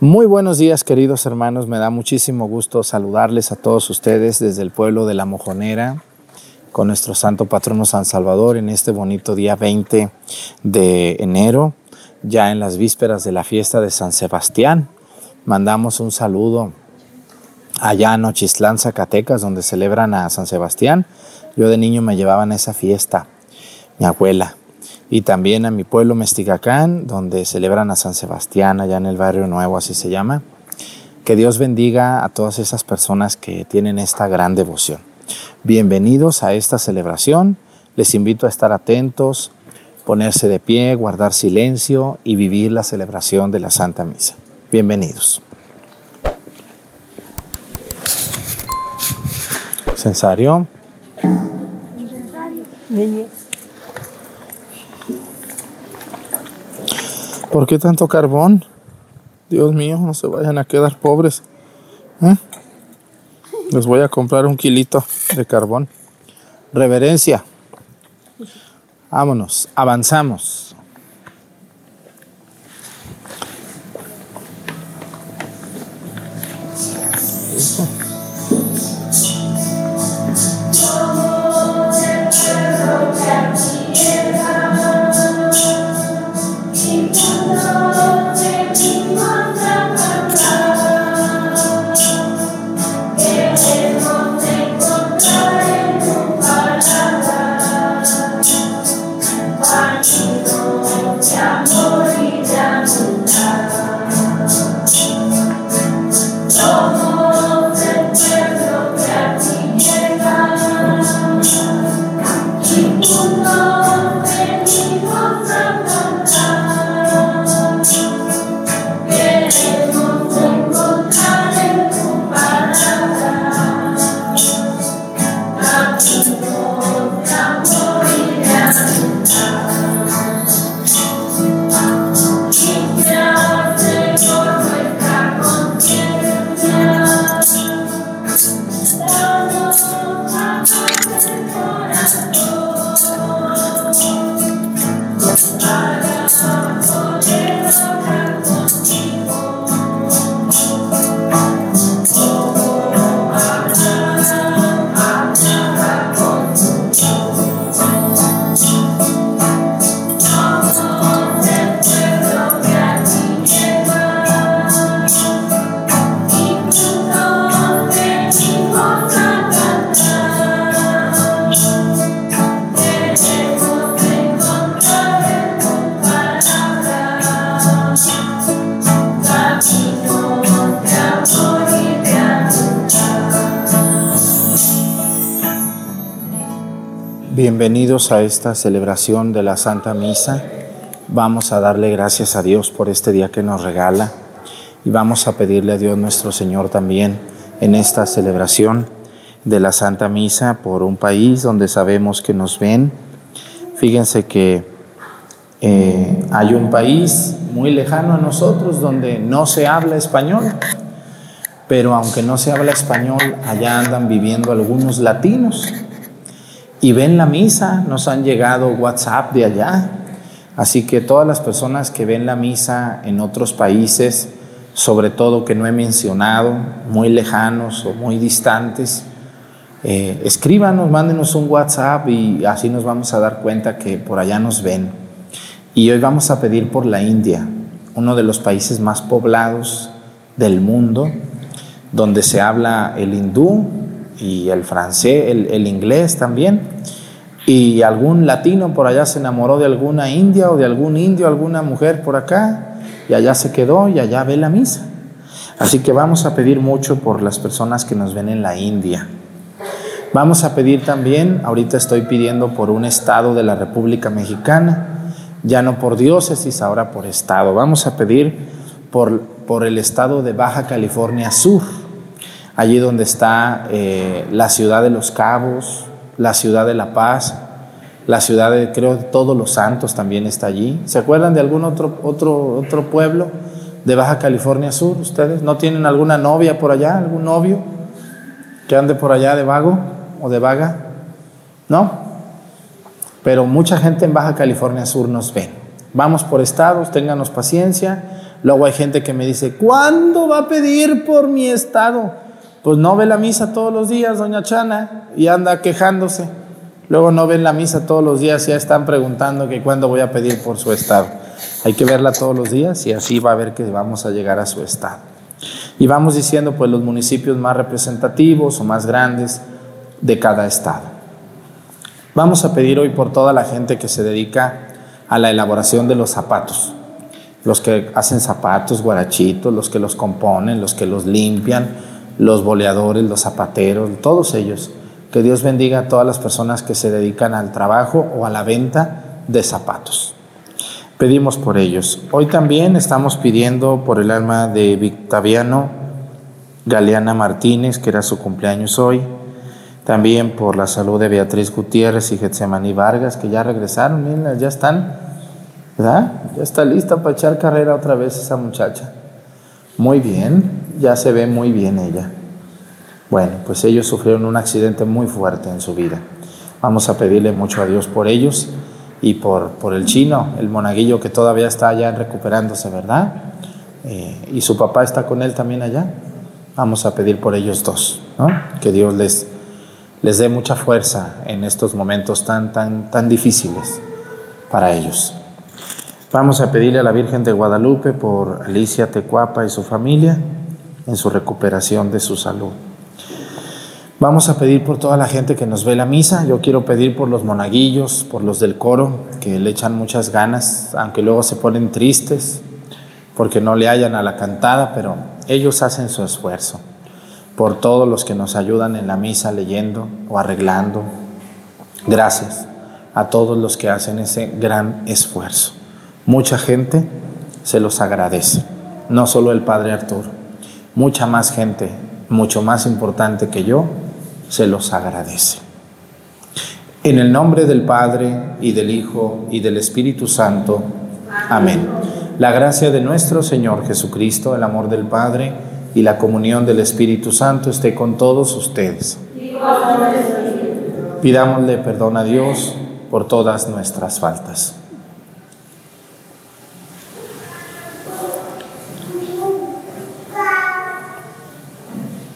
Muy buenos días queridos hermanos, me da muchísimo gusto saludarles a todos ustedes desde el pueblo de La Mojonera con nuestro santo patrono San Salvador en este bonito día 20 de enero, ya en las vísperas de la fiesta de San Sebastián. Mandamos un saludo allá en Ochistlán, Zacatecas, donde celebran a San Sebastián. Yo de niño me llevaban a esa fiesta, mi abuela y también a mi pueblo Mestigacán, donde celebran a San Sebastián, allá en el barrio nuevo, así se llama. Que Dios bendiga a todas esas personas que tienen esta gran devoción. Bienvenidos a esta celebración. Les invito a estar atentos, ponerse de pie, guardar silencio y vivir la celebración de la Santa Misa. Bienvenidos. Censario. ¿Por qué tanto carbón? Dios mío, no se vayan a quedar pobres. ¿Eh? Les voy a comprar un kilito de carbón. Reverencia. Vámonos, avanzamos. Bienvenidos a esta celebración de la Santa Misa. Vamos a darle gracias a Dios por este día que nos regala y vamos a pedirle a Dios nuestro Señor también en esta celebración de la Santa Misa por un país donde sabemos que nos ven. Fíjense que eh, hay un país muy lejano a nosotros donde no se habla español, pero aunque no se habla español, allá andan viviendo algunos latinos y ven la misa, nos han llegado WhatsApp de allá. Así que todas las personas que ven la misa en otros países, sobre todo que no he mencionado, muy lejanos o muy distantes, eh, escríbanos, mándenos un WhatsApp y así nos vamos a dar cuenta que por allá nos ven. Y hoy vamos a pedir por la India, uno de los países más poblados del mundo, donde se habla el hindú, y el francés, el, inglés también. Y algún latino por allá se enamoró de alguna india o de algún indio, alguna mujer por acá, y allá se quedó y allá ve la misa. Así que vamos a pedir mucho por las personas que nos ven en la India. Vamos a pedir también, ahorita estoy pidiendo por un estado de la República Mexicana, ya no por diócesis, ahora por estado. Vamos a pedir por, por el estado de Baja California Sur allí donde está eh, la ciudad de los cabos, la ciudad de La Paz, la ciudad de, creo, Todos los Santos también está allí. ¿Se acuerdan de algún otro, otro, otro pueblo de Baja California Sur ustedes? ¿No tienen alguna novia por allá, algún novio que ande por allá de vago o de vaga? ¿No? Pero mucha gente en Baja California Sur nos ve. Vamos por estados, ténganos paciencia. Luego hay gente que me dice, ¿cuándo va a pedir por mi estado? Pues no ve la misa todos los días, doña Chana, y anda quejándose. Luego no ven la misa todos los días ya están preguntando que cuándo voy a pedir por su estado. Hay que verla todos los días y así va a ver que vamos a llegar a su estado. Y vamos diciendo pues los municipios más representativos o más grandes de cada estado. Vamos a pedir hoy por toda la gente que se dedica a la elaboración de los zapatos. Los que hacen zapatos, guarachitos, los que los componen, los que los limpian, los boleadores, los zapateros, todos ellos. Que Dios bendiga a todas las personas que se dedican al trabajo o a la venta de zapatos. Pedimos por ellos. Hoy también estamos pidiendo por el alma de Victaviano Galeana Martínez, que era su cumpleaños hoy. También por la salud de Beatriz Gutiérrez y Getsemaní Vargas, que ya regresaron, ya están, ¿verdad? Ya está lista para echar carrera otra vez esa muchacha. Muy bien, ya se ve muy bien ella. Bueno, pues ellos sufrieron un accidente muy fuerte en su vida. Vamos a pedirle mucho a Dios por ellos y por, por el chino, el monaguillo que todavía está allá recuperándose, ¿verdad? Eh, y su papá está con él también allá. Vamos a pedir por ellos dos, ¿no? Que Dios les, les dé mucha fuerza en estos momentos tan, tan, tan difíciles para ellos. Vamos a pedirle a la Virgen de Guadalupe por Alicia Tecuapa y su familia en su recuperación de su salud. Vamos a pedir por toda la gente que nos ve la misa. Yo quiero pedir por los monaguillos, por los del coro, que le echan muchas ganas, aunque luego se ponen tristes porque no le hallan a la cantada, pero ellos hacen su esfuerzo. Por todos los que nos ayudan en la misa leyendo o arreglando. Gracias a todos los que hacen ese gran esfuerzo. Mucha gente se los agradece, no solo el Padre Arturo, mucha más gente, mucho más importante que yo, se los agradece. En el nombre del Padre y del Hijo y del Espíritu Santo. Amén. La gracia de nuestro Señor Jesucristo, el amor del Padre y la comunión del Espíritu Santo esté con todos ustedes. Pidámosle perdón a Dios por todas nuestras faltas.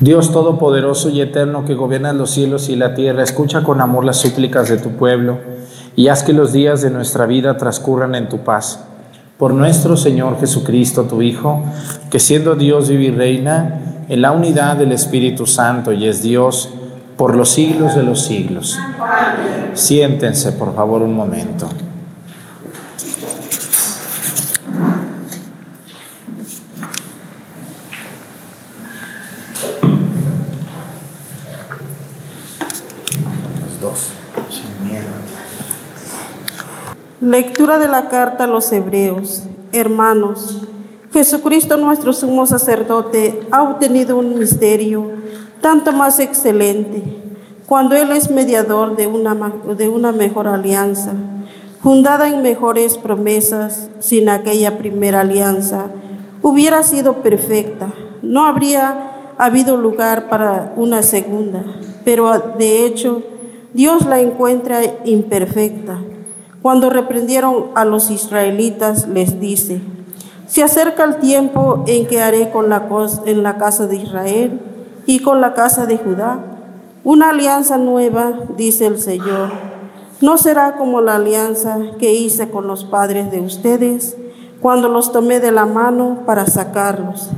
Dios Todopoderoso y Eterno que gobierna los cielos y la tierra, escucha con amor las súplicas de tu pueblo y haz que los días de nuestra vida transcurran en tu paz. Por nuestro Señor Jesucristo, tu Hijo, que siendo Dios vive y reina en la unidad del Espíritu Santo y es Dios por los siglos de los siglos. Siéntense, por favor, un momento. Lectura de la carta a los Hebreos. Hermanos, Jesucristo nuestro sumo sacerdote ha obtenido un misterio tanto más excelente cuando Él es mediador de una, de una mejor alianza, fundada en mejores promesas, sin aquella primera alianza, hubiera sido perfecta. No habría habido lugar para una segunda, pero de hecho Dios la encuentra imperfecta. Cuando reprendieron a los israelitas, les dice, se acerca el tiempo en que haré con la, en la casa de Israel y con la casa de Judá una alianza nueva, dice el Señor. No será como la alianza que hice con los padres de ustedes cuando los tomé de la mano para sacarlos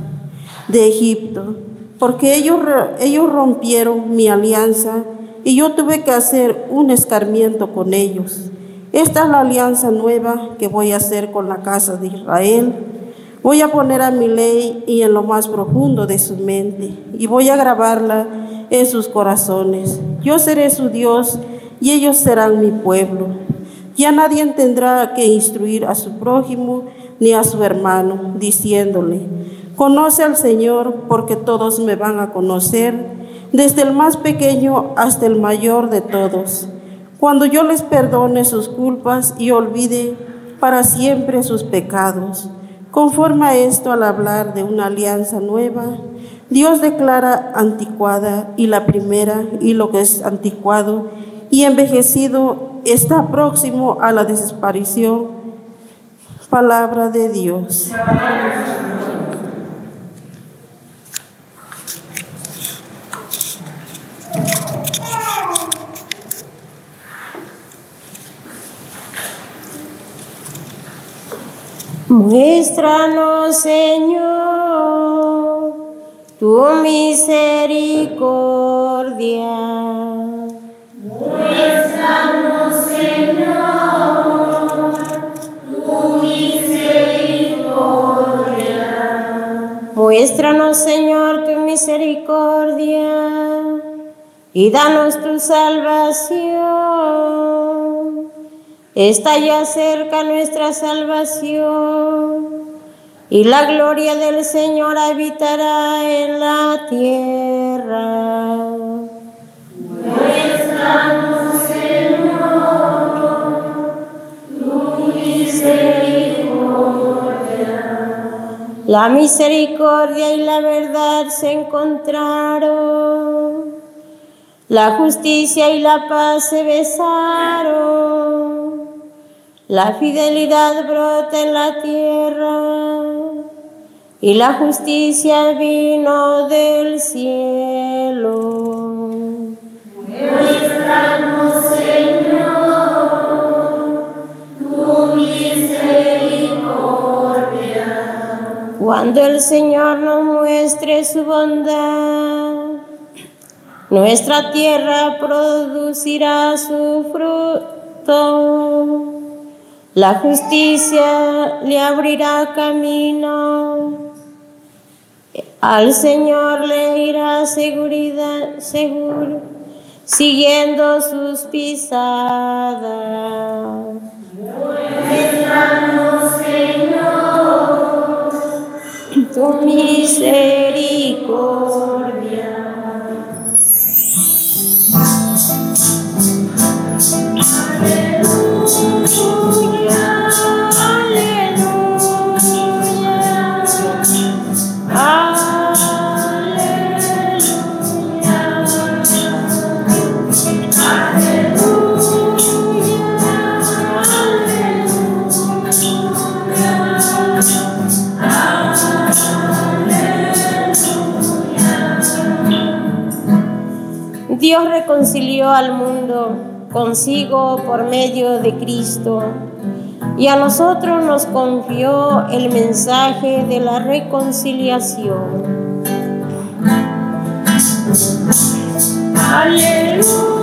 de Egipto, porque ellos, ellos rompieron mi alianza y yo tuve que hacer un escarmiento con ellos. Esta es la alianza nueva que voy a hacer con la casa de Israel. Voy a poner a mi ley y en lo más profundo de su mente y voy a grabarla en sus corazones. Yo seré su Dios y ellos serán mi pueblo. Ya nadie tendrá que instruir a su prójimo ni a su hermano, diciéndole, conoce al Señor porque todos me van a conocer, desde el más pequeño hasta el mayor de todos. Cuando yo les perdone sus culpas y olvide para siempre sus pecados. Conforme a esto, al hablar de una alianza nueva, Dios declara anticuada y la primera y lo que es anticuado y envejecido está próximo a la desaparición. Palabra de Dios. Muéstranos, Señor, tu misericordia. Muéstranos, Señor, tu misericordia. Muéstranos, Señor, tu misericordia y danos tu salvación. Está ya cerca nuestra salvación y la gloria del Señor habitará en la tierra. Muéstranos, Señor, tu misericordia. La misericordia y la verdad se encontraron, la justicia y la paz se besaron. La fidelidad brota en la tierra y la justicia vino del cielo. Muéstranos, Señor, tu misericordia. Cuando el Señor nos muestre su bondad, nuestra tierra producirá su fruto. La justicia le abrirá camino. Al Señor le irá seguridad, seguro, siguiendo sus pisadas. Muéstranos, Señor, Tu misericordia. Aleluya, Dios reconcilió al mundo consigo por medio de Cristo y a nosotros nos confió el mensaje de la reconciliación. Aleluya,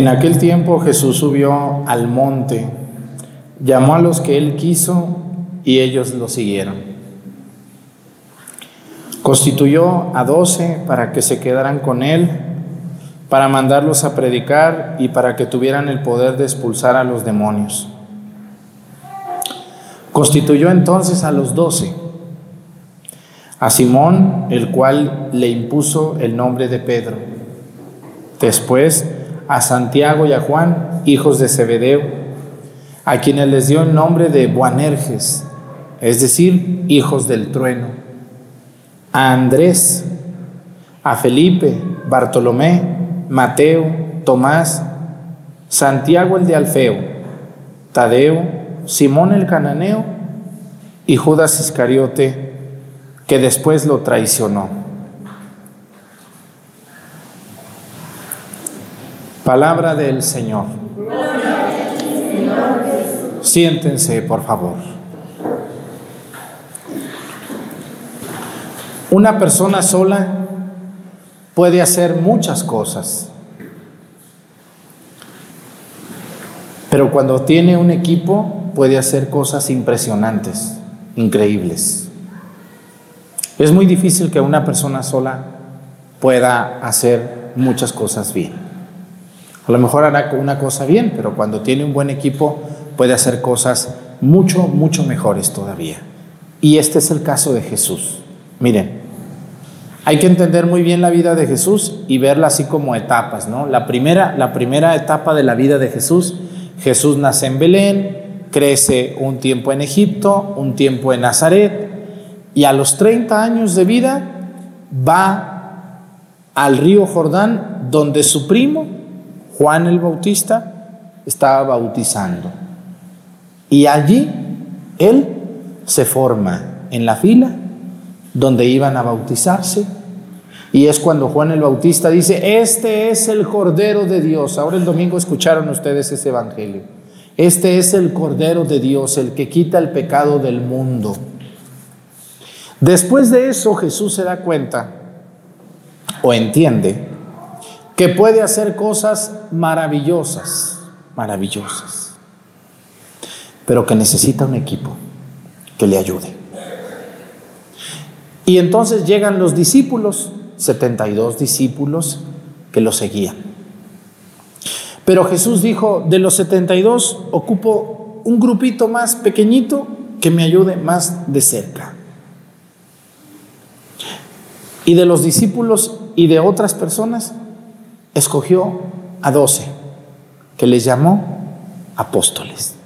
En aquel tiempo Jesús subió al monte, llamó a los que él quiso y ellos lo siguieron. Constituyó a doce para que se quedaran con él, para mandarlos a predicar y para que tuvieran el poder de expulsar a los demonios. Constituyó entonces a los doce, a Simón, el cual le impuso el nombre de Pedro. Después, a Santiago y a Juan, hijos de Zebedeo, a quienes les dio el nombre de Boanerges, es decir, hijos del trueno, a Andrés, a Felipe, Bartolomé, Mateo, Tomás, Santiago el de Alfeo, Tadeo, Simón el cananeo y Judas Iscariote, que después lo traicionó. Palabra del Señor. Siéntense, por favor. Una persona sola puede hacer muchas cosas, pero cuando tiene un equipo puede hacer cosas impresionantes, increíbles. Es muy difícil que una persona sola pueda hacer muchas cosas bien. A lo mejor hará una cosa bien, pero cuando tiene un buen equipo puede hacer cosas mucho, mucho mejores todavía. Y este es el caso de Jesús. Miren, hay que entender muy bien la vida de Jesús y verla así como etapas, ¿no? La primera, la primera etapa de la vida de Jesús, Jesús nace en Belén, crece un tiempo en Egipto, un tiempo en Nazaret, y a los 30 años de vida va al río Jordán, donde su primo Juan el Bautista estaba bautizando. Y allí él se forma en la fila donde iban a bautizarse. Y es cuando Juan el Bautista dice, este es el Cordero de Dios. Ahora el domingo escucharon ustedes ese Evangelio. Este es el Cordero de Dios, el que quita el pecado del mundo. Después de eso Jesús se da cuenta o entiende que puede hacer cosas maravillosas, maravillosas, pero que necesita un equipo que le ayude. Y entonces llegan los discípulos, 72 discípulos que lo seguían. Pero Jesús dijo, de los 72 ocupo un grupito más pequeñito que me ayude más de cerca. Y de los discípulos y de otras personas escogió a doce, que les llamó apóstoles.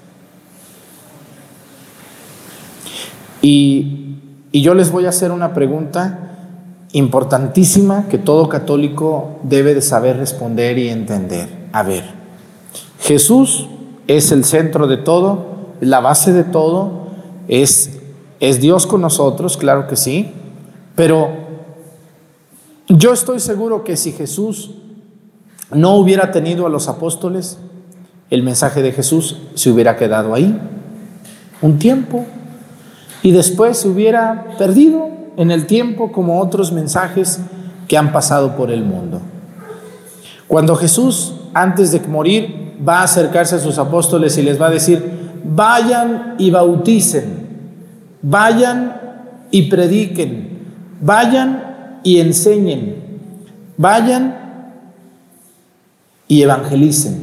Y, y yo les voy a hacer una pregunta importantísima que todo católico debe de saber responder y entender. A ver, Jesús es el centro de todo, la base de todo, es, es Dios con nosotros, claro que sí, pero yo estoy seguro que si Jesús no hubiera tenido a los apóstoles, el mensaje de Jesús se hubiera quedado ahí un tiempo y después se hubiera perdido en el tiempo como otros mensajes que han pasado por el mundo. Cuando Jesús, antes de morir, va a acercarse a sus apóstoles y les va a decir, vayan y bauticen, vayan y prediquen, vayan y enseñen, vayan y evangelicen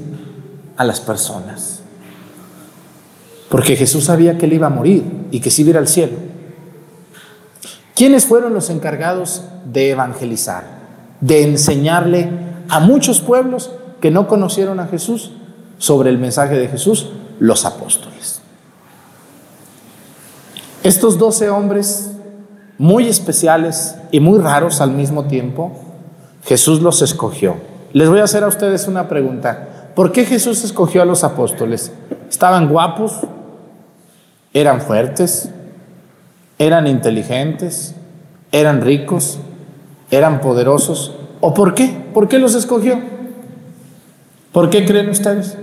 a las personas. Porque Jesús sabía que él iba a morir y que se iba al cielo. ¿Quiénes fueron los encargados de evangelizar? De enseñarle a muchos pueblos que no conocieron a Jesús sobre el mensaje de Jesús, los apóstoles. Estos doce hombres muy especiales y muy raros al mismo tiempo, Jesús los escogió. Les voy a hacer a ustedes una pregunta. ¿Por qué Jesús escogió a los apóstoles? ¿Estaban guapos? ¿Eran fuertes? ¿Eran inteligentes? ¿Eran ricos? ¿Eran poderosos? ¿O por qué? ¿Por qué los escogió? ¿Por qué creen ustedes?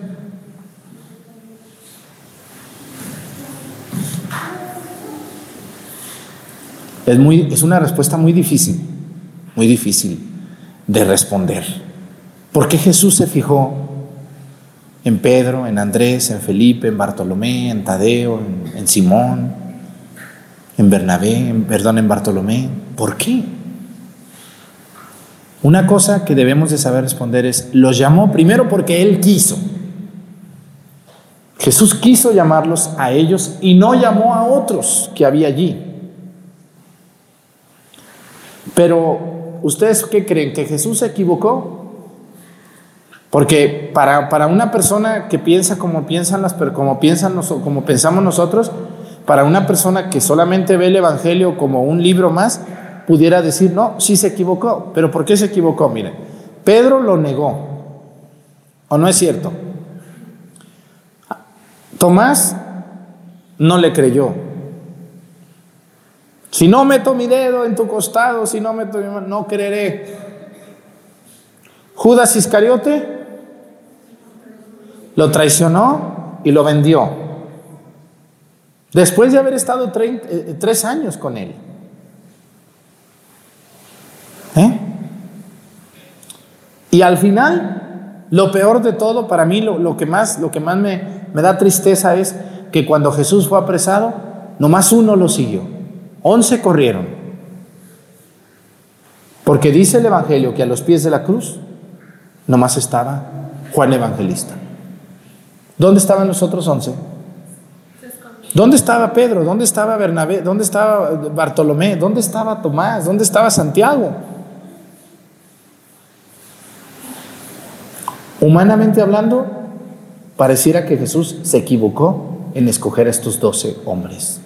Es, muy, es una respuesta muy difícil, muy difícil de responder. ¿Por qué Jesús se fijó en Pedro, en Andrés, en Felipe, en Bartolomé, en Tadeo, en, Simón, en Bernabé, en, perdón, en Bartolomé? ¿Por qué? Una cosa que debemos de saber responder es, los llamó primero porque Él quiso. Jesús quiso llamarlos a ellos y no llamó a otros que había allí. Pero, ¿ustedes qué creen? ¿Que Jesús se equivocó? Porque para, para una persona que piensa como piensan las como piensan como pensamos nosotros, para una persona que solamente ve el Evangelio como un libro más, pudiera decir, no, sí se equivocó. ¿Pero por qué se equivocó? Miren, Pedro lo negó. ¿O no es cierto? Tomás no le creyó. Si no meto mi dedo en tu costado, si no meto mi mano, no creeré. Judas Iscariote lo traicionó y lo vendió. Después de haber estado eh, tres años con él. ¿Eh? Y al final, lo peor de todo, para mí lo, que más, lo que más me, me da tristeza es que cuando Jesús fue apresado, nomás uno lo siguió. Once corrieron. Porque dice el Evangelio que a los pies de la cruz nomás estaba Juan Evangelista. ¿Dónde estaban los otros once? ¿Dónde estaba Pedro? ¿Dónde estaba Bernabé? ¿Dónde estaba Bartolomé? ¿Dónde estaba Tomás? ¿Dónde estaba Santiago? Humanamente hablando, pareciera que Jesús se equivocó en escoger a estos doce hombres.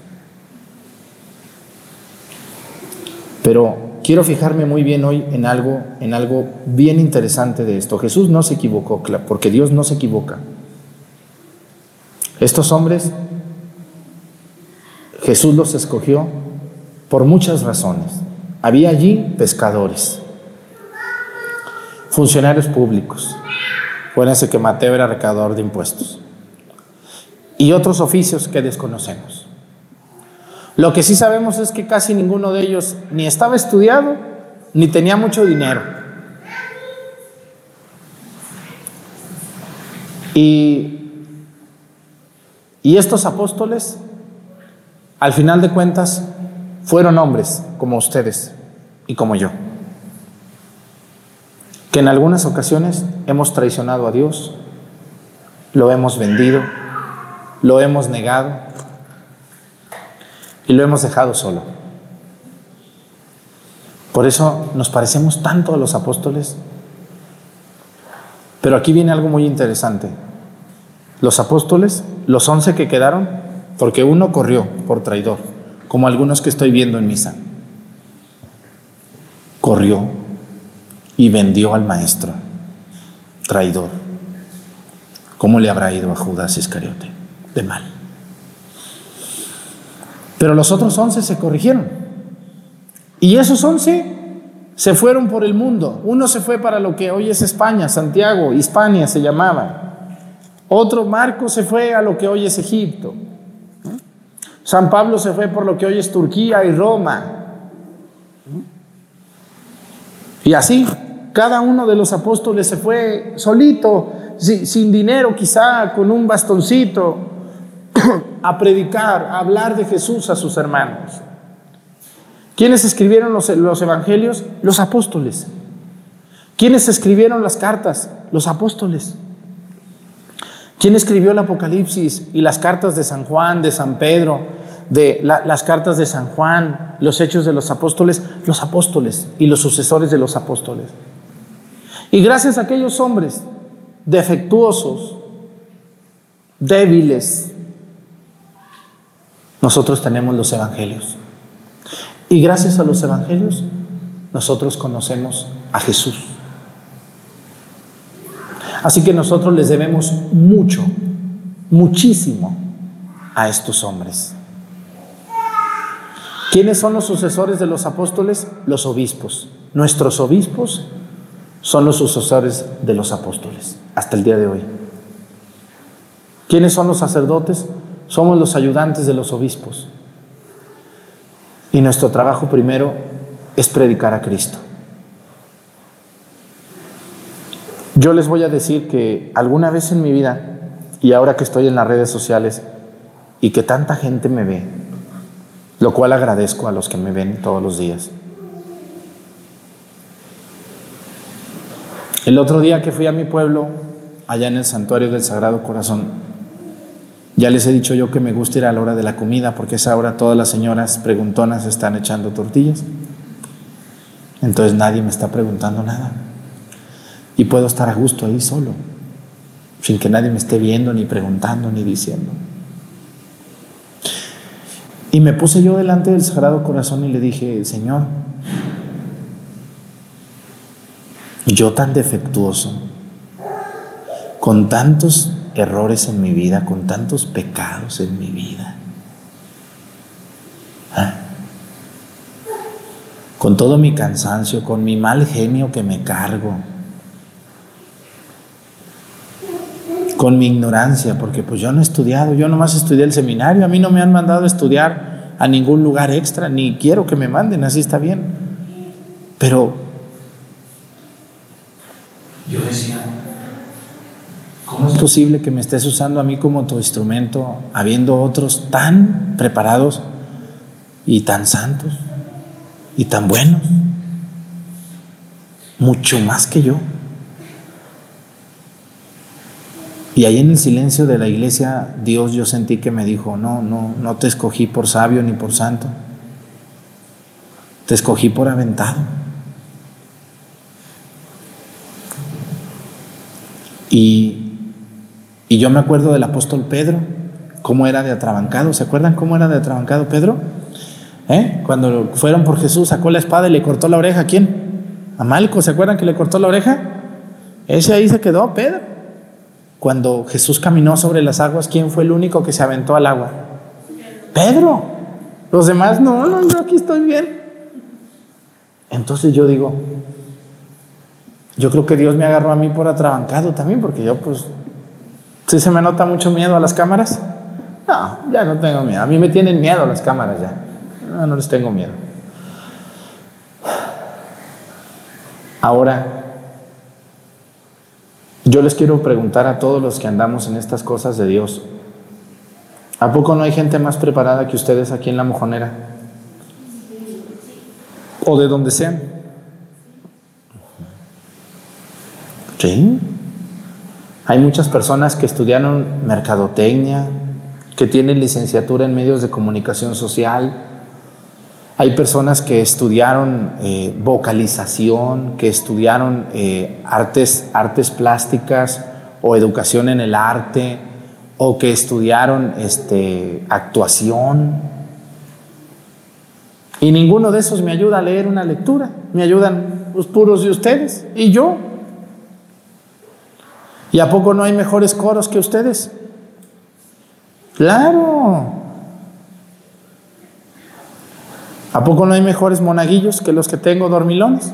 Pero quiero fijarme muy bien hoy en algo, en algo bien interesante de esto. Jesús no se equivocó, porque Dios no se equivoca. Estos hombres, Jesús los escogió por muchas razones. Había allí pescadores, funcionarios públicos. Acuérdense que Mateo era recaudador de impuestos. Y otros oficios que desconocemos. Lo que sí sabemos es que casi ninguno de ellos ni estaba estudiado ni tenía mucho dinero. Y y estos apóstoles, al final de cuentas, fueron hombres como ustedes y como yo, que en algunas ocasiones hemos traicionado a Dios, lo hemos vendido, lo hemos negado y lo hemos dejado solo. Por eso nos parecemos tanto a los apóstoles. Pero aquí viene algo muy interesante. Los apóstoles los once que quedaron, porque uno corrió por traidor, como algunos que estoy viendo en misa. Corrió y vendió al maestro, traidor. ¿Cómo le habrá ido a Judas Iscariote? De mal. Pero los otros once se corrigieron. Y esos once se fueron por el mundo. Uno se fue para lo que hoy es España, Santiago, Hispania se llamaba. Otro Marco se fue a lo que hoy es Egipto. San Pablo se fue por lo que hoy es Turquía y Roma. Y así, cada uno de los apóstoles se fue solito, sin dinero quizá, con un bastoncito, a predicar, a hablar de Jesús a sus hermanos. ¿Quiénes escribieron los, evangelios? Los apóstoles. ¿Quiénes escribieron las cartas? Los apóstoles. ¿Quién escribió el Apocalipsis y las cartas de San Juan, de San Pedro, de las cartas de San Juan, los hechos de los apóstoles? Los apóstoles y los sucesores de los apóstoles. Y gracias a aquellos hombres defectuosos, débiles, nosotros tenemos los evangelios. Y gracias a los evangelios, nosotros conocemos a Jesús. Así que nosotros les debemos mucho, muchísimo a estos hombres. ¿Quiénes son los sucesores de los apóstoles? Los obispos. Nuestros obispos son los sucesores de los apóstoles hasta el día de hoy. ¿Quiénes son los sacerdotes? Somos los ayudantes de los obispos. Y nuestro trabajo primero es predicar a Cristo. Yo les voy a decir que alguna vez en mi vida, y ahora que estoy en las redes sociales y que tanta gente me ve, lo cual agradezco a los que me ven todos los días. El otro día que fui a mi pueblo, allá en el santuario del Sagrado Corazón, ya les he dicho yo que me gusta ir a la hora de la comida, porque esa hora todas las señoras preguntonas están echando tortillas. Entonces nadie me está preguntando nada. Y puedo estar a gusto ahí solo, sin que nadie me esté viendo, ni preguntando, ni diciendo. Y me puse yo delante del Sagrado Corazón y le dije, Señor, yo tan defectuoso, con tantos errores en mi vida, con tantos pecados en mi vida, ¿ah? con todo mi cansancio, con mi mal genio que me cargo, con mi ignorancia, porque pues yo no he estudiado, yo nomás estudié el seminario, a mí no me han mandado a estudiar a ningún lugar extra, ni quiero que me manden, así está bien. Pero yo decía, ¿cómo es posible que me estés usando a mí como tu instrumento, habiendo otros tan preparados y tan santos y tan buenos? Mucho más que yo. Y ahí en el silencio de la iglesia, Dios yo sentí que me dijo, no, no, no te escogí por sabio ni por santo, te escogí por aventado. Y, y yo me acuerdo del apóstol Pedro, cómo era de atrabancado, ¿se acuerdan cómo era de atrabancado Pedro? ¿Eh? Cuando fueron por Jesús, sacó la espada y le cortó la oreja, ¿a quién? A Malco, ¿se acuerdan que le cortó la oreja? Ese ahí se quedó, Pedro. Cuando Jesús caminó sobre las aguas, ¿quién fue el único que se aventó al agua? Pedro. Los demás, no, no, yo aquí estoy bien. Entonces yo digo, yo creo que Dios me agarró a mí por atrabancado también, porque yo pues, si se me nota mucho miedo a las cámaras, no, ya no tengo miedo. A mí me tienen miedo las cámaras ya. No, no les tengo miedo. Ahora, yo les quiero preguntar a todos los que andamos en estas cosas de Dios, ¿a poco no hay gente más preparada que ustedes aquí en la mojonera? O de donde sean. Sí. Hay muchas personas que estudiaron mercadotecnia, que tienen licenciatura en medios de comunicación social, hay personas que estudiaron eh, vocalización, que estudiaron eh, artes, artes plásticas o educación en el arte, o que estudiaron este, actuación. Y ninguno de esos me ayuda a leer una lectura. Me ayudan los puros de ustedes y yo. ¿Y a poco no hay mejores coros que ustedes? Claro. ¿A poco no hay mejores monaguillos que los que tengo dormilones?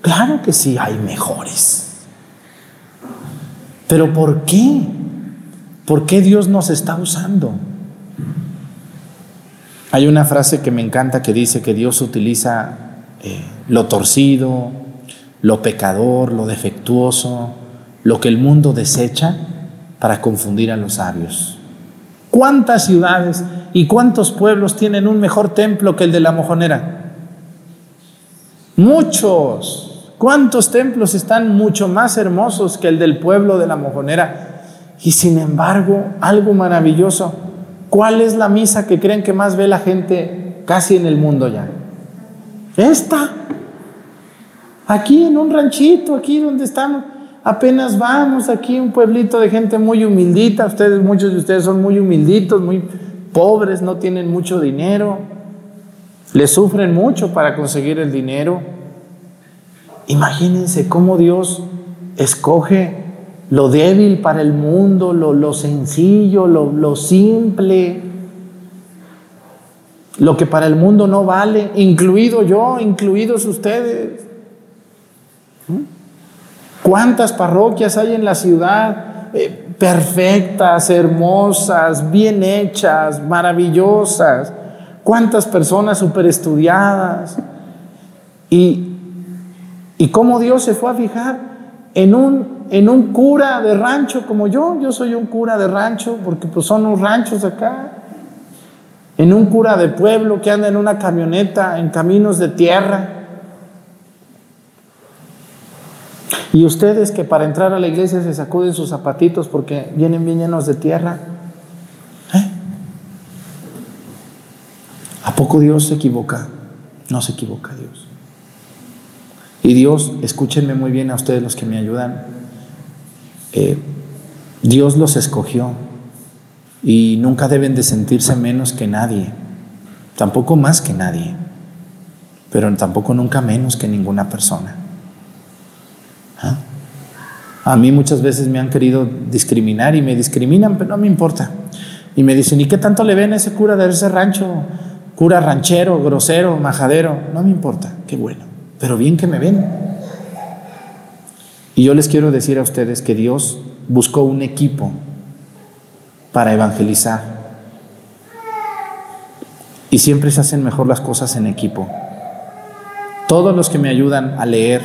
Claro que sí, hay mejores. Pero ¿por qué? ¿Por qué Dios nos está usando? Hay una frase que me encanta que dice que Dios utiliza eh, lo torcido, lo pecador, lo defectuoso, lo que el mundo desecha para confundir a los sabios. ¿Cuántas ciudades y cuántos pueblos tienen un mejor templo que el de la mojonera? Muchos. ¿Cuántos templos están mucho más hermosos que el del pueblo de la mojonera? Y sin embargo, algo maravilloso. ¿Cuál es la misa que creen que más ve la gente casi en el mundo ya? Esta. Aquí en un ranchito, aquí donde estamos. Apenas vamos aquí, un pueblito de gente muy humildita. Ustedes, muchos de ustedes son muy humilditos, muy pobres, no tienen mucho dinero. le sufren mucho para conseguir el dinero. Imagínense cómo Dios escoge lo débil para el mundo, lo, lo sencillo, lo, lo simple, lo que para el mundo no vale, incluido yo, incluidos ustedes. ¿Cuántas parroquias hay en la ciudad? Eh, perfectas, hermosas, bien hechas, maravillosas. ¿Cuántas personas super estudiadas? Y, y cómo Dios se fue a fijar en un, en un cura de rancho como yo. Yo soy un cura de rancho porque pues son los ranchos acá en un cura de pueblo que anda en una camioneta en caminos de tierra. Y ustedes que para entrar a la iglesia se sacuden sus zapatitos porque vienen bien llenos de tierra. ¿Eh? ¿A poco Dios se equivoca? No se equivoca Dios. Y Dios, escúchenme muy bien a ustedes los que me ayudan, eh, Dios los escogió y nunca deben de sentirse menos que nadie, tampoco más que nadie, pero tampoco nunca menos que ninguna persona. A mí muchas veces me han querido discriminar y me discriminan, pero no me importa. Y me dicen, ¿y qué tanto le ven a ese cura de ese rancho? Cura ranchero, grosero, majadero. No me importa, qué bueno. Pero bien que me ven. Y yo les quiero decir a ustedes que Dios buscó un equipo para evangelizar. Y siempre se hacen mejor las cosas en equipo. Todos los que me ayudan a leer,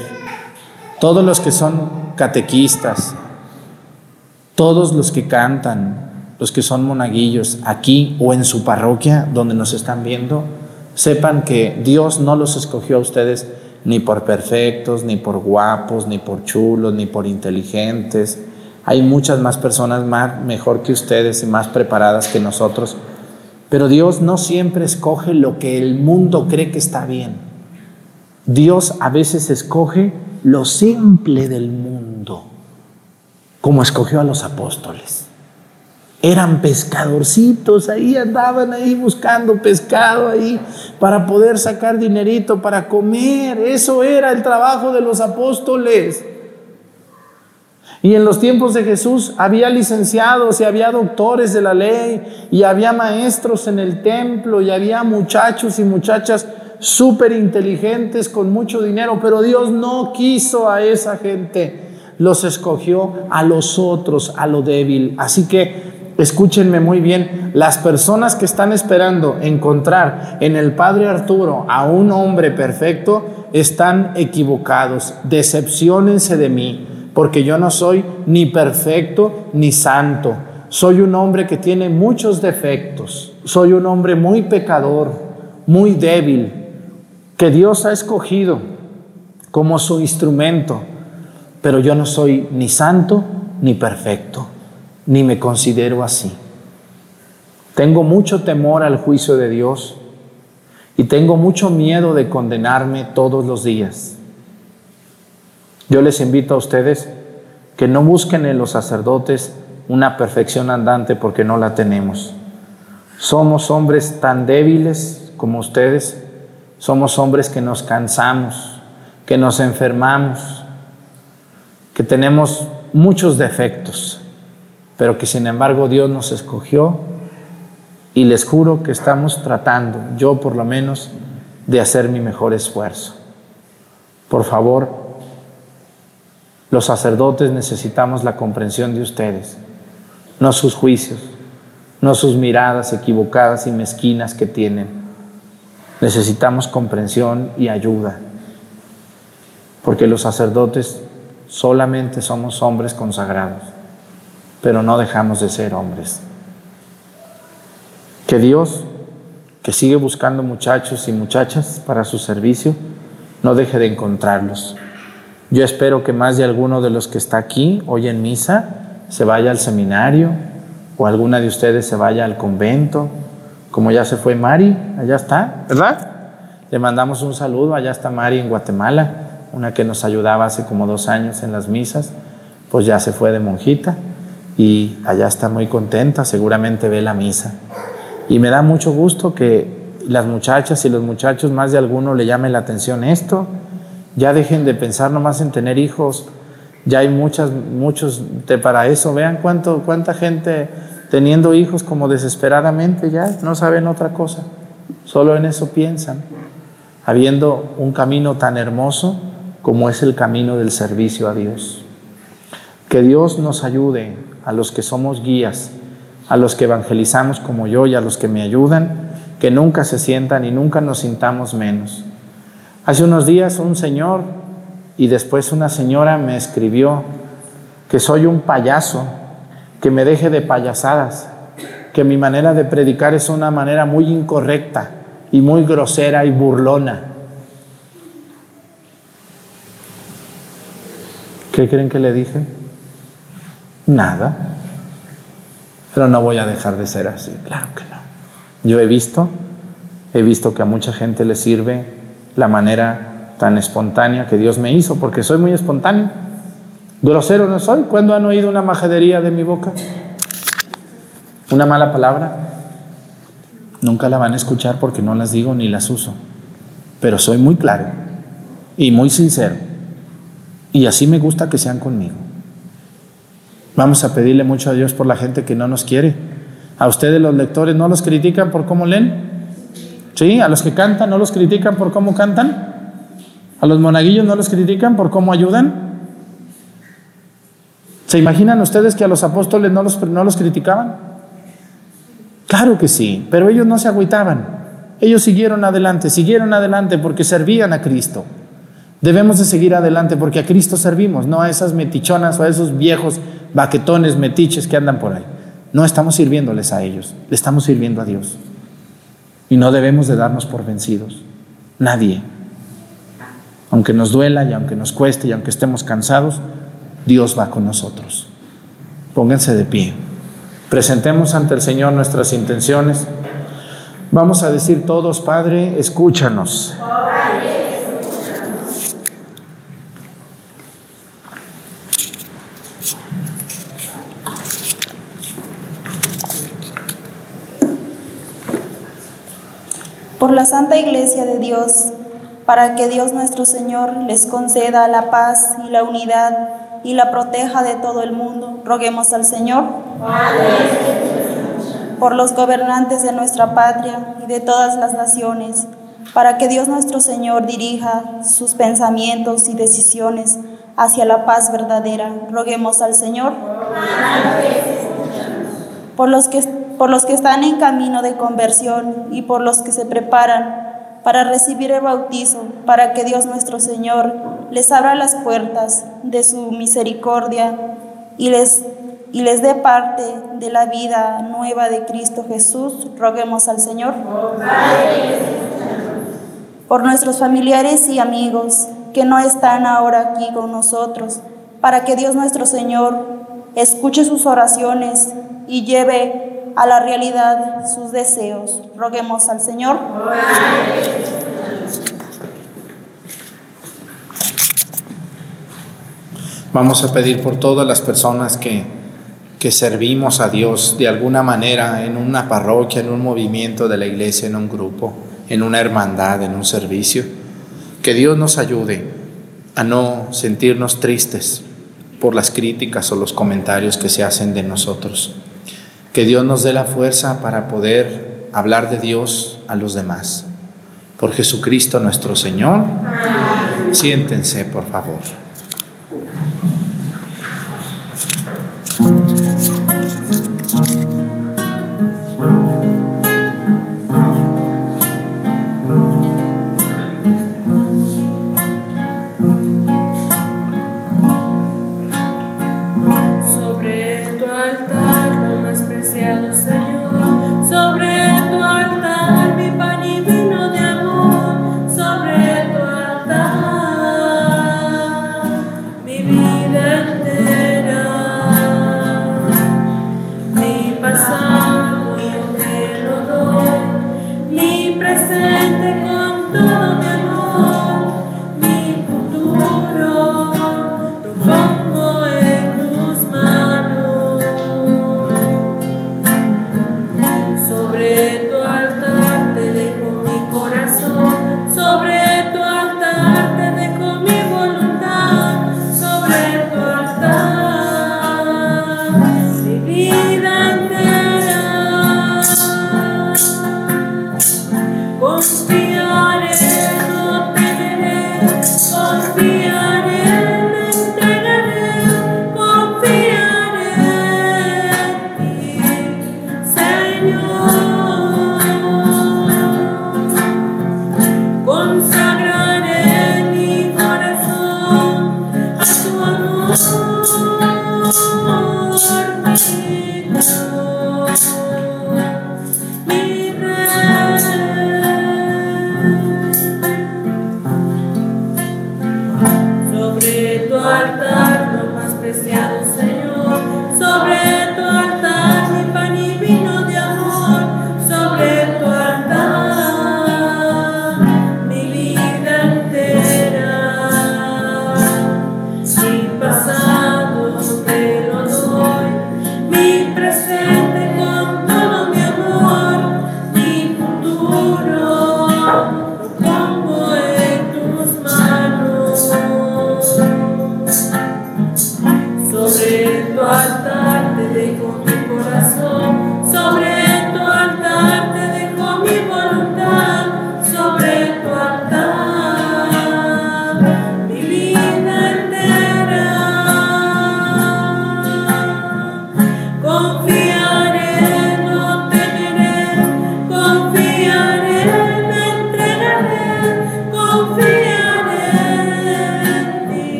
todos los que son catequistas, todos los que cantan, los que son monaguillos aquí o en su parroquia donde nos están viendo, sepan que Dios no los escogió a ustedes ni por perfectos, ni por guapos, ni por chulos, ni por inteligentes, hay muchas más personas más mejor que ustedes y más preparadas que nosotros. Pero Dios no siempre escoge lo que el mundo cree que está bien. Dios a veces escoge lo simple del mundo, como escogió a los apóstoles. Eran pescadorcitos, ahí andaban ahí buscando pescado ahí para poder sacar dinerito para comer. Eso era el trabajo de los apóstoles. Y en los tiempos de Jesús había licenciados y había doctores de la ley y había maestros en el templo y había muchachos y muchachas súper inteligentes con mucho dinero, pero Dios no quiso a esa gente, los escogió a los otros, a lo débil. Así que escúchenme muy bien, las personas que están esperando encontrar en el Padre Arturo a un hombre perfecto están equivocados. Decepciónense de mí porque yo no soy ni perfecto ni santo. Soy un hombre que tiene muchos defectos. Soy un hombre muy pecador, muy débil, Dios ha escogido como su instrumento. Pero yo no soy ni santo ni perfecto, ni me considero así. Tengo mucho temor al juicio de Dios y tengo mucho miedo de condenarme todos los días. Yo les invito a ustedes que no busquen en los sacerdotes una perfección andante porque no la tenemos. Somos hombres tan débiles como ustedes, somos hombres que nos cansamos, que nos enfermamos, que tenemos muchos defectos, pero que sin embargo Dios nos escogió y les juro que estamos tratando, yo por lo menos, de hacer mi mejor esfuerzo. Por favor, los sacerdotes necesitamos la comprensión de ustedes, no sus juicios, no sus miradas equivocadas y mezquinas que tienen. Necesitamos comprensión y ayuda, porque los sacerdotes solamente somos hombres consagrados, pero no dejamos de ser hombres. Que Dios, que sigue buscando muchachos y muchachas para su servicio, no deje de encontrarlos yo espero que más de alguno de los que está aquí hoy en misa se vaya al seminario o alguna de ustedes se vaya al convento, como ya se fue Mari, allá está, ¿verdad? Le mandamos un saludo, allá está Mari en Guatemala, una que nos ayudaba hace como dos años en las misas, pues ya se fue de monjita y allá está muy contenta, seguramente ve la misa. Y me da mucho gusto que las muchachas y los muchachos, más de alguno le llame la atención esto. Ya dejen de pensar nomás en tener hijos. Ya hay muchas, muchos de para eso. Vean cuánto, cuánta gente teniendo hijos como desesperadamente ya no saben otra cosa. Solo en eso piensan. Habiendo un camino tan hermoso como es el camino del servicio a Dios. Que Dios nos ayude a los que somos guías, a los que evangelizamos como yo y a los que me ayudan, que nunca se sientan y nunca nos sintamos menos. Hace unos días un señor y después una señora me escribió que soy un payaso, que me deje de payasadas, que mi manera de predicar es una manera muy incorrecta y muy grosera y burlona. ¿Qué creen que le dije? Nada. Pero no voy a dejar de ser así, claro que no. Yo he visto, he visto que a mucha gente le sirve la manera tan espontánea que Dios me hizo, porque soy muy espontáneo. Grosero no soy. ¿Cuándo han oído una majadería de mi boca? Una mala palabra. Nunca la van a escuchar porque no las digo ni las uso. Pero soy muy claro y muy sincero. Y así me gusta que sean conmigo. Vamos a pedirle mucho a Dios por la gente que no nos quiere. A ustedes los lectores no los critican por cómo leen. ¿Sí? A los que cantan no los critican por cómo cantan. A los monaguillos no los critican por cómo ayudan. ¿Se imaginan ustedes que a los apóstoles no los, no los criticaban? Claro que sí, pero ellos no se agüitaban. Ellos siguieron adelante, siguieron adelante porque servían a Cristo. Debemos de seguir adelante porque a Cristo servimos, no a esas metichonas o a esos viejos baquetones, metiches que andan por ahí. No estamos sirviéndoles a ellos, le estamos sirviendo a Dios. Y no debemos de darnos por vencidos. Nadie. Aunque nos duela y aunque nos cueste y aunque estemos cansados, Dios va con nosotros. Pónganse de pie. Presentemos ante el Señor nuestras intenciones. Vamos a decir todos, Padre, escúchanos. por la Santa Iglesia de Dios, para que Dios nuestro Señor les conceda la paz y la unidad y la proteja de todo el mundo. Roguemos al Señor. Por los gobernantes de nuestra patria y de todas las naciones, para que Dios nuestro Señor dirija sus pensamientos y decisiones hacia la paz verdadera. Roguemos al Señor. Por los que por los que están en camino de conversión y por los que se preparan para recibir el bautizo, para que Dios nuestro Señor les abra las puertas de su misericordia y les, y les dé parte de la vida nueva de Cristo Jesús. Roguemos al Señor. Por nuestros familiares y amigos que no están ahora aquí con nosotros, para que Dios nuestro Señor escuche sus oraciones y lleve a la realidad sus deseos. Roguemos al Señor. Vamos a pedir por todas las personas que, que servimos a Dios de alguna manera en una parroquia, en un movimiento de la iglesia, en un grupo, en una hermandad, en un servicio. Que Dios nos ayude a no sentirnos tristes por las críticas o los comentarios que se hacen de nosotros. Que Dios nos dé la fuerza para poder hablar de Dios a los demás. Por Jesucristo nuestro Señor. Siéntense, por favor.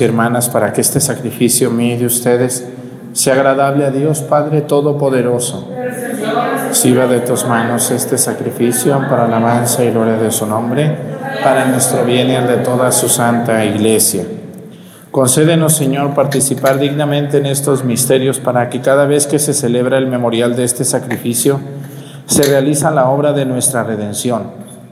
Y hermanas, para que este sacrificio mío de ustedes sea agradable a Dios Padre Todopoderoso. Sirva de tus manos este sacrificio para la alabanza y gloria de su nombre, para nuestro bien y el de toda su santa iglesia. Concédenos, Señor, participar dignamente en estos misterios para que cada vez que se celebra el memorial de este sacrificio, se realiza la obra de nuestra redención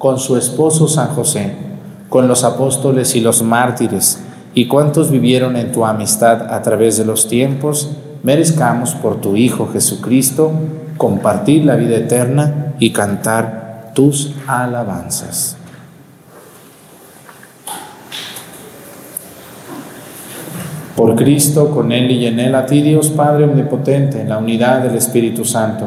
con su esposo San José, con los apóstoles y los mártires, y cuantos vivieron en tu amistad a través de los tiempos, merezcamos por tu Hijo Jesucristo compartir la vida eterna y cantar tus alabanzas. Por Cristo, con Él y en Él, a ti Dios Padre Omnipotente, en la unidad del Espíritu Santo,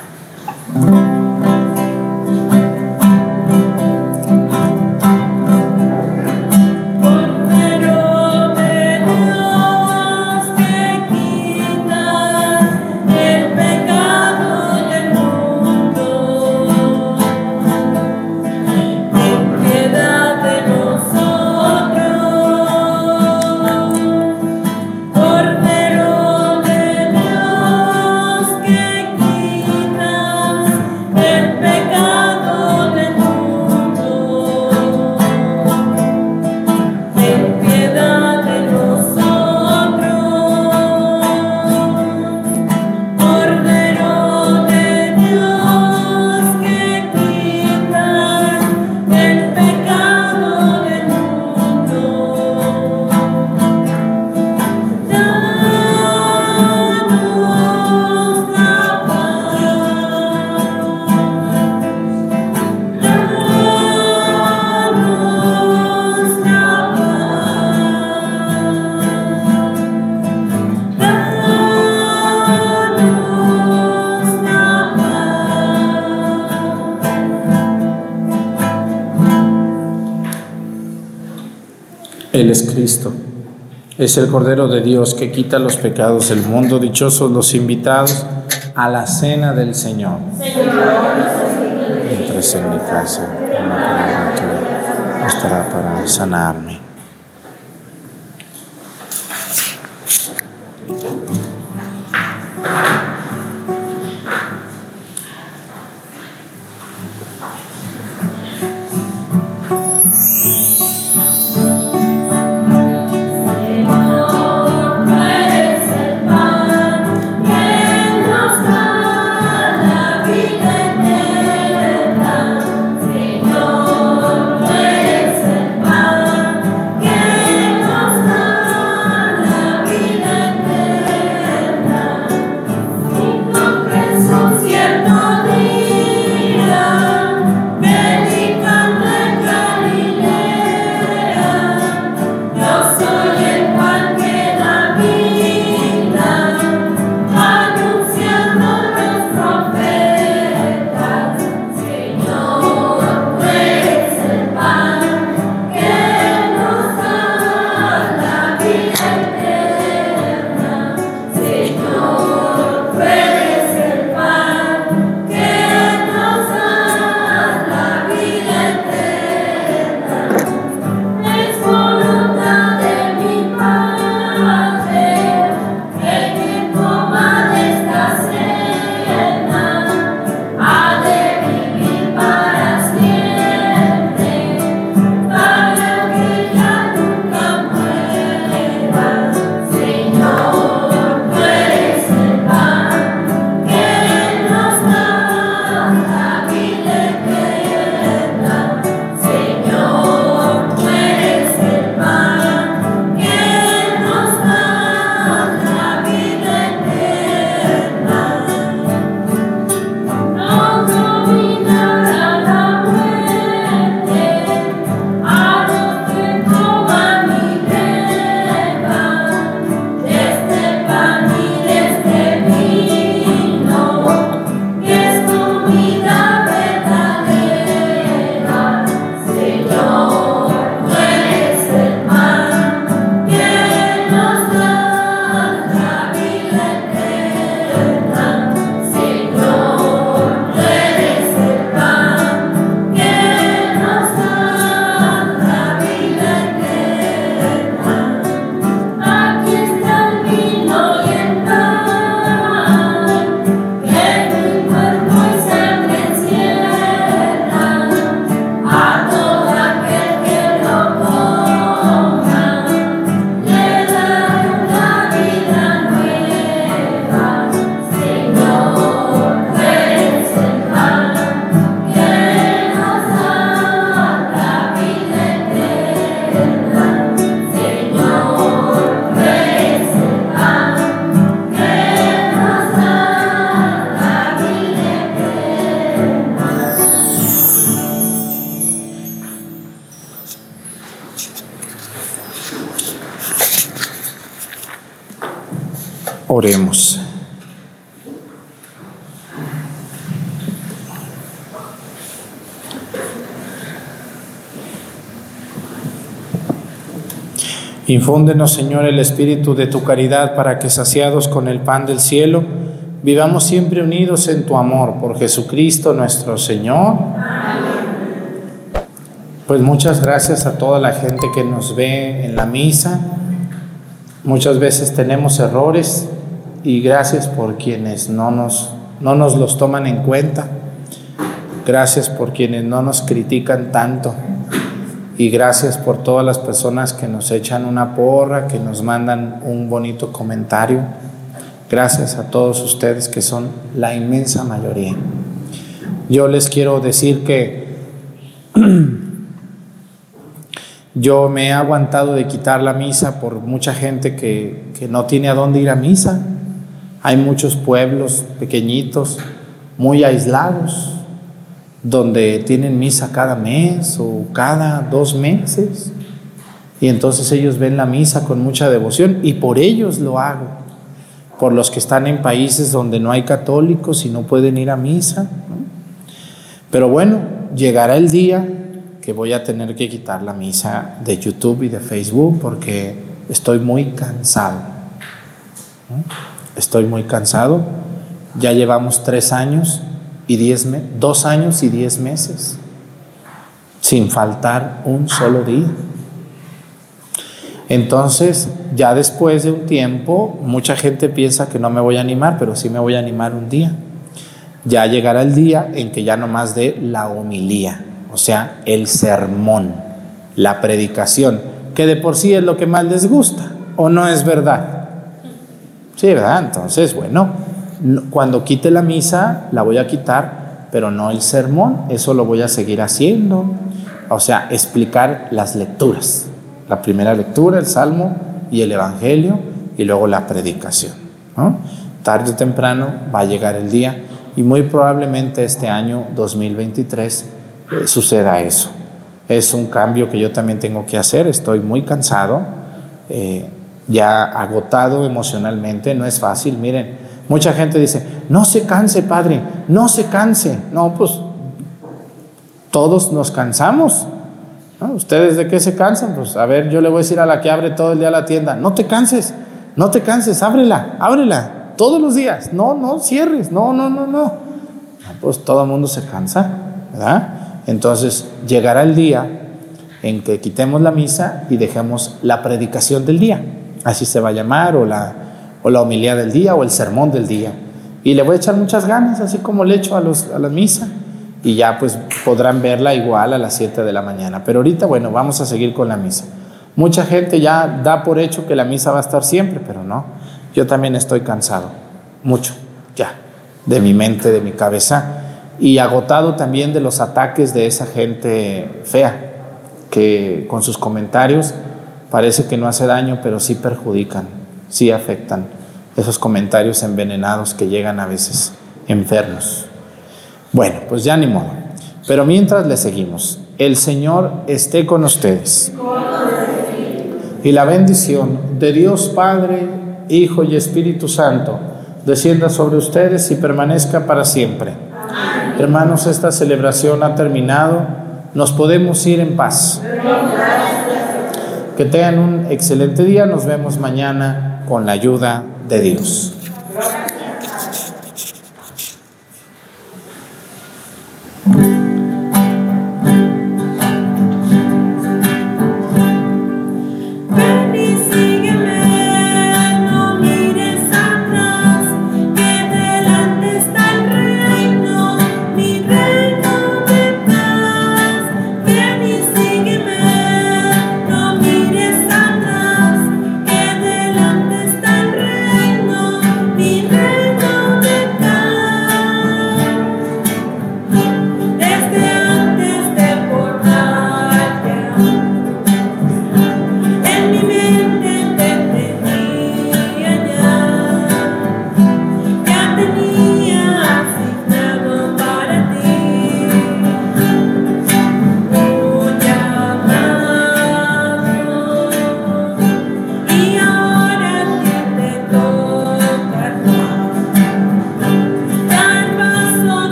Es Cristo. Es el Cordero de Dios que quita los pecados del mundo. Dichosos los invitados a la cena del Señor. Entres en mi casa, estará para sanarme. Infúndenos, Señor, el espíritu de tu caridad para que, saciados con el pan del cielo, vivamos siempre unidos en tu amor por Jesucristo nuestro Señor. Pues muchas gracias a toda la gente que nos ve en la misa. Muchas veces tenemos errores y gracias por quienes no nos, no nos los toman en cuenta. Gracias por quienes no nos critican tanto. Y gracias por todas las personas que nos echan una porra, que nos mandan un bonito comentario. Gracias a todos ustedes que son la inmensa mayoría. Yo les quiero decir que yo me he aguantado de quitar la misa por mucha gente que, que no tiene a dónde ir a misa. Hay muchos pueblos pequeñitos, muy aislados, donde tienen misa cada mes o cada dos meses. Y entonces ellos ven la misa con mucha devoción y por ellos lo hago. Por los que están en países donde no hay católicos y no pueden ir a misa. Pero bueno, llegará el día que voy a tener que quitar la misa de YouTube y de Facebook porque estoy muy cansado. Estoy muy cansado. Ya llevamos tres años y diez dos años y diez meses sin faltar un solo día. Entonces, ya después de un tiempo, mucha gente piensa que no me voy a animar, pero sí me voy a animar un día. Ya llegará el día en que ya no más de la homilía, o sea, el sermón, la predicación, que de por sí es lo que más les gusta, ¿o no es verdad? Sí, ¿verdad? Entonces, bueno, cuando quite la misa, la voy a quitar, pero no el sermón, eso lo voy a seguir haciendo. O sea, explicar las lecturas. La primera lectura, el Salmo y el Evangelio, y luego la predicación. Tarde o temprano va a llegar el día y muy probablemente este año 2023 eh, suceda eso. Es un cambio que yo también tengo que hacer, estoy muy cansado, eh, ya agotado emocionalmente, no es fácil, miren, Mucha gente dice, no se canse, padre, no se canse. No, pues todos nos cansamos. ¿Ustedes de qué se cansan? Pues a ver, yo le voy a decir a la que abre todo el día la tienda, no te canses, no te canses, ábrela, ábrela, todos los días. No, no cierres, no, no, no, no. Pues todo el mundo se cansa, ¿verdad? Entonces llegará el día en que quitemos la misa y dejemos la predicación del día, así se va a llamar, o la o la homilía del día o el sermón del día. Y le voy a echar muchas ganas, así como le echo a, los, a la misa. Y ya pues podrán verla igual a las 7 de la mañana. Pero ahorita, bueno, vamos a seguir con la misa. Mucha gente ya da por hecho que la misa va a estar siempre, pero no. Yo también estoy cansado, mucho, ya, de mi mente, de mi cabeza. Y agotado también de los ataques de esa gente fea, que con sus comentarios parece que no hace daño, pero sí perjudican sí afectan esos comentarios envenenados que llegan a veces enfermos. Bueno, pues ya ni modo. Pero mientras le seguimos, el Señor esté con ustedes. Y la bendición de Dios Padre, Hijo y Espíritu Santo descienda sobre ustedes y permanezca para siempre. Hermanos, esta celebración ha terminado. Nos podemos ir en paz. Que tengan un excelente día. Nos vemos mañana con la ayuda de Dios.